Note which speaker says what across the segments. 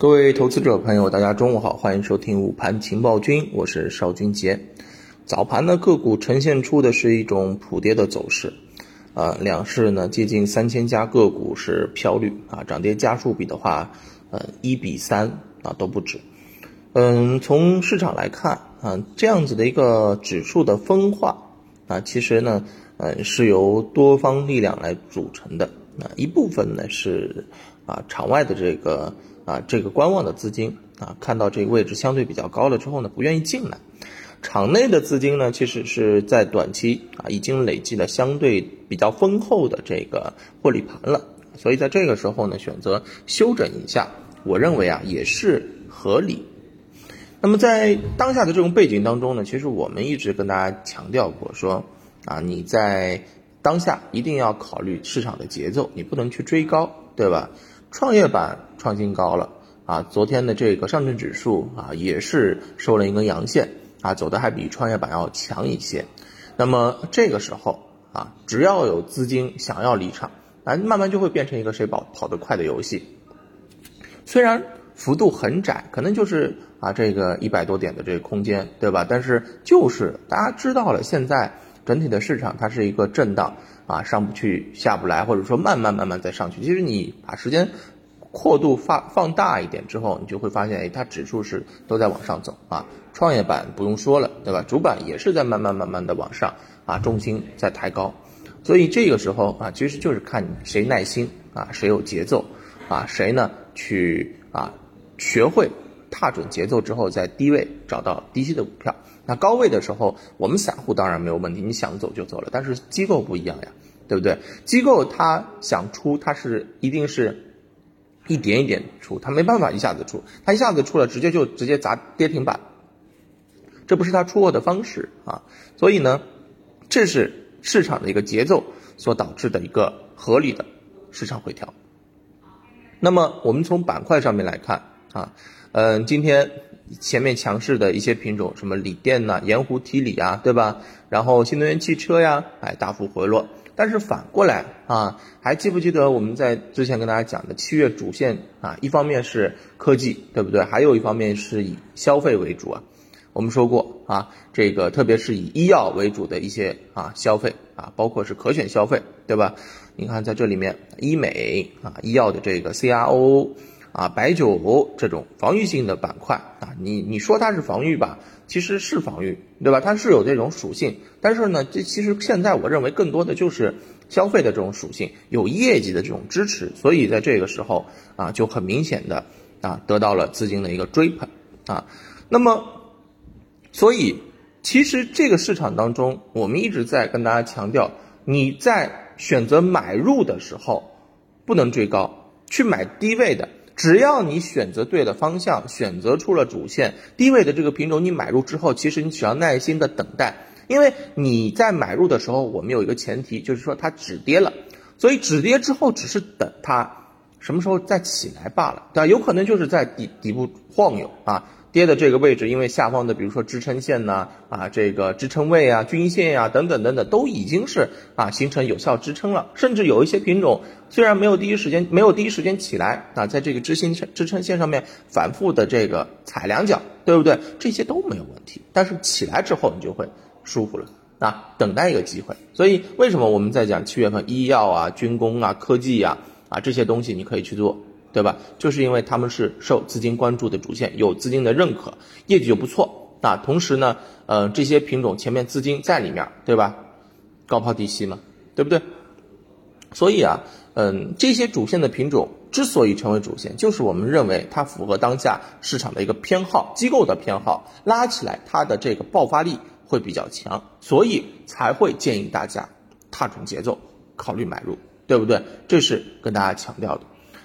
Speaker 1: 各位投资者朋友，大家中午好，欢迎收听午盘情报君，我是邵军杰。早盘呢，个股呈现出的是一种普跌的走势，啊，两市呢接近三千家个股是飘绿啊，涨跌家数比的话，呃，一比三啊都不止。嗯，从市场来看啊，这样子的一个指数的分化啊，其实呢，呃，是由多方力量来组成的。啊，一部分呢是啊场外的这个。啊，这个观望的资金啊，看到这个位置相对比较高了之后呢，不愿意进来。场内的资金呢，其实是在短期啊，已经累积了相对比较丰厚的这个获利盘了，所以在这个时候呢，选择休整一下，我认为啊，也是合理。那么在当下的这种背景当中呢，其实我们一直跟大家强调过，说啊，你在当下一定要考虑市场的节奏，你不能去追高，对吧？创业板创新高了啊！昨天的这个上证指数啊，也是收了一根阳线啊，走的还比创业板要强一些。那么这个时候啊，只要有资金想要离场，啊，慢慢就会变成一个谁跑跑得快的游戏。虽然幅度很窄，可能就是啊这个一百多点的这个空间，对吧？但是就是大家知道了，现在整体的市场它是一个震荡。啊，上不去下不来，或者说慢慢慢慢再上去。其实你把时间扩度放放大一点之后，你就会发现，哎，它指数是都在往上走啊。创业板不用说了，对吧？主板也是在慢慢慢慢的往上啊，重心在抬高。所以这个时候啊，其实就是看谁耐心啊，谁有节奏啊，谁呢去啊学会踏准节奏之后，在低位找到低吸的股票。那高位的时候，我们散户当然没有问题，你想走就走了。但是机构不一样呀，对不对？机构他想出，他是一定是一点一点出，他没办法一下子出，他一下子出了，直接就直接砸跌停板，这不是他出货的方式啊。所以呢，这是市场的一个节奏所导致的一个合理的市场回调。那么我们从板块上面来看啊，嗯，今天。前面强势的一些品种，什么锂电呐、盐湖提锂啊，对吧？然后新能源汽车呀，哎，大幅回落。但是反过来啊，还记不记得我们在之前跟大家讲的七月主线啊？一方面是科技，对不对？还有一方面是以消费为主啊。我们说过啊，这个特别是以医药为主的一些啊消费啊，包括是可选消费，对吧？你看在这里面，医美啊，医药的这个 CRO。啊，白酒这种防御性的板块啊，你你说它是防御吧，其实是防御，对吧？它是有这种属性，但是呢，这其实现在我认为更多的就是消费的这种属性，有业绩的这种支持，所以在这个时候啊，就很明显的啊得到了资金的一个追捧啊。那么，所以其实这个市场当中，我们一直在跟大家强调，你在选择买入的时候，不能追高，去买低位的。只要你选择对了方向，选择出了主线低位的这个品种，你买入之后，其实你只要耐心的等待，因为你在买入的时候，我们有一个前提，就是说它止跌了，所以止跌之后只是等它什么时候再起来罢了，对吧？有可能就是在底底部晃悠啊。跌的这个位置，因为下方的比如说支撑线呐，啊，这个支撑位啊、均线呀等等等等，都已经是啊形成有效支撑了。甚至有一些品种虽然没有第一时间没有第一时间起来啊，在这个支撑支撑线上面反复的这个踩两脚，对不对？这些都没有问题。但是起来之后你就会舒服了啊，等待一个机会。所以为什么我们在讲七月份医药啊、军工啊、科技呀啊这些东西你可以去做？对吧？就是因为他们是受资金关注的主线，有资金的认可，业绩就不错啊。同时呢，呃，这些品种前面资金在里面，对吧？高抛低吸嘛，对不对？所以啊，嗯，这些主线的品种之所以成为主线，就是我们认为它符合当下市场的一个偏好，机构的偏好，拉起来它的这个爆发力会比较强，所以才会建议大家踏准节奏，考虑买入，对不对？这是跟大家强调的。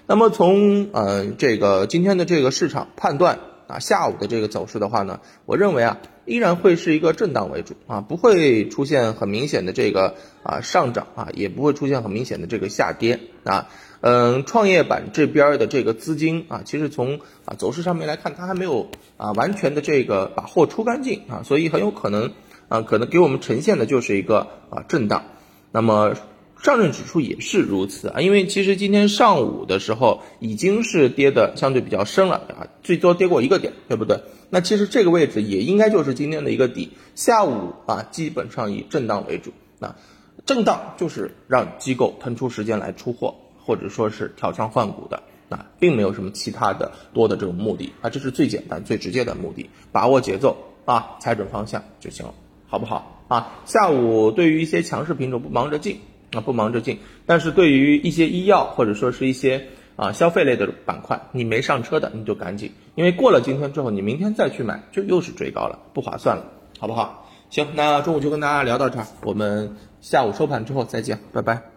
Speaker 1: 那么从呃这个今天的这个市场判断啊，下午的这个走势的话呢，我认为啊依然会是一个震荡为主啊，不会出现很明显的这个啊上涨啊，也不会出现很明显的这个下跌啊。嗯，创业板这边的这个资金啊，其实从啊走势上面来看，它还没有啊完全的这个把货出干净啊，所以很有可能啊可能给我们呈现的就是一个啊震荡。那么。上证指数也是如此啊，因为其实今天上午的时候已经是跌的相对比较深了啊，最多跌过一个点，对不对？那其实这个位置也应该就是今天的一个底，下午啊基本上以震荡为主，那震荡就是让机构腾出时间来出货，或者说是调仓换股的，啊，并没有什么其他的多的这种目的啊，这是最简单最直接的目的，把握节奏啊，踩准方向就行了，好不好啊？下午对于一些强势品种不忙着进。啊，不忙着进，但是对于一些医药或者说是一些啊消费类的板块，你没上车的你就赶紧，因为过了今天之后，你明天再去买就又是追高了，不划算了，好不好？行，那中午就跟大家聊到这儿，我们下午收盘之后再见，拜拜。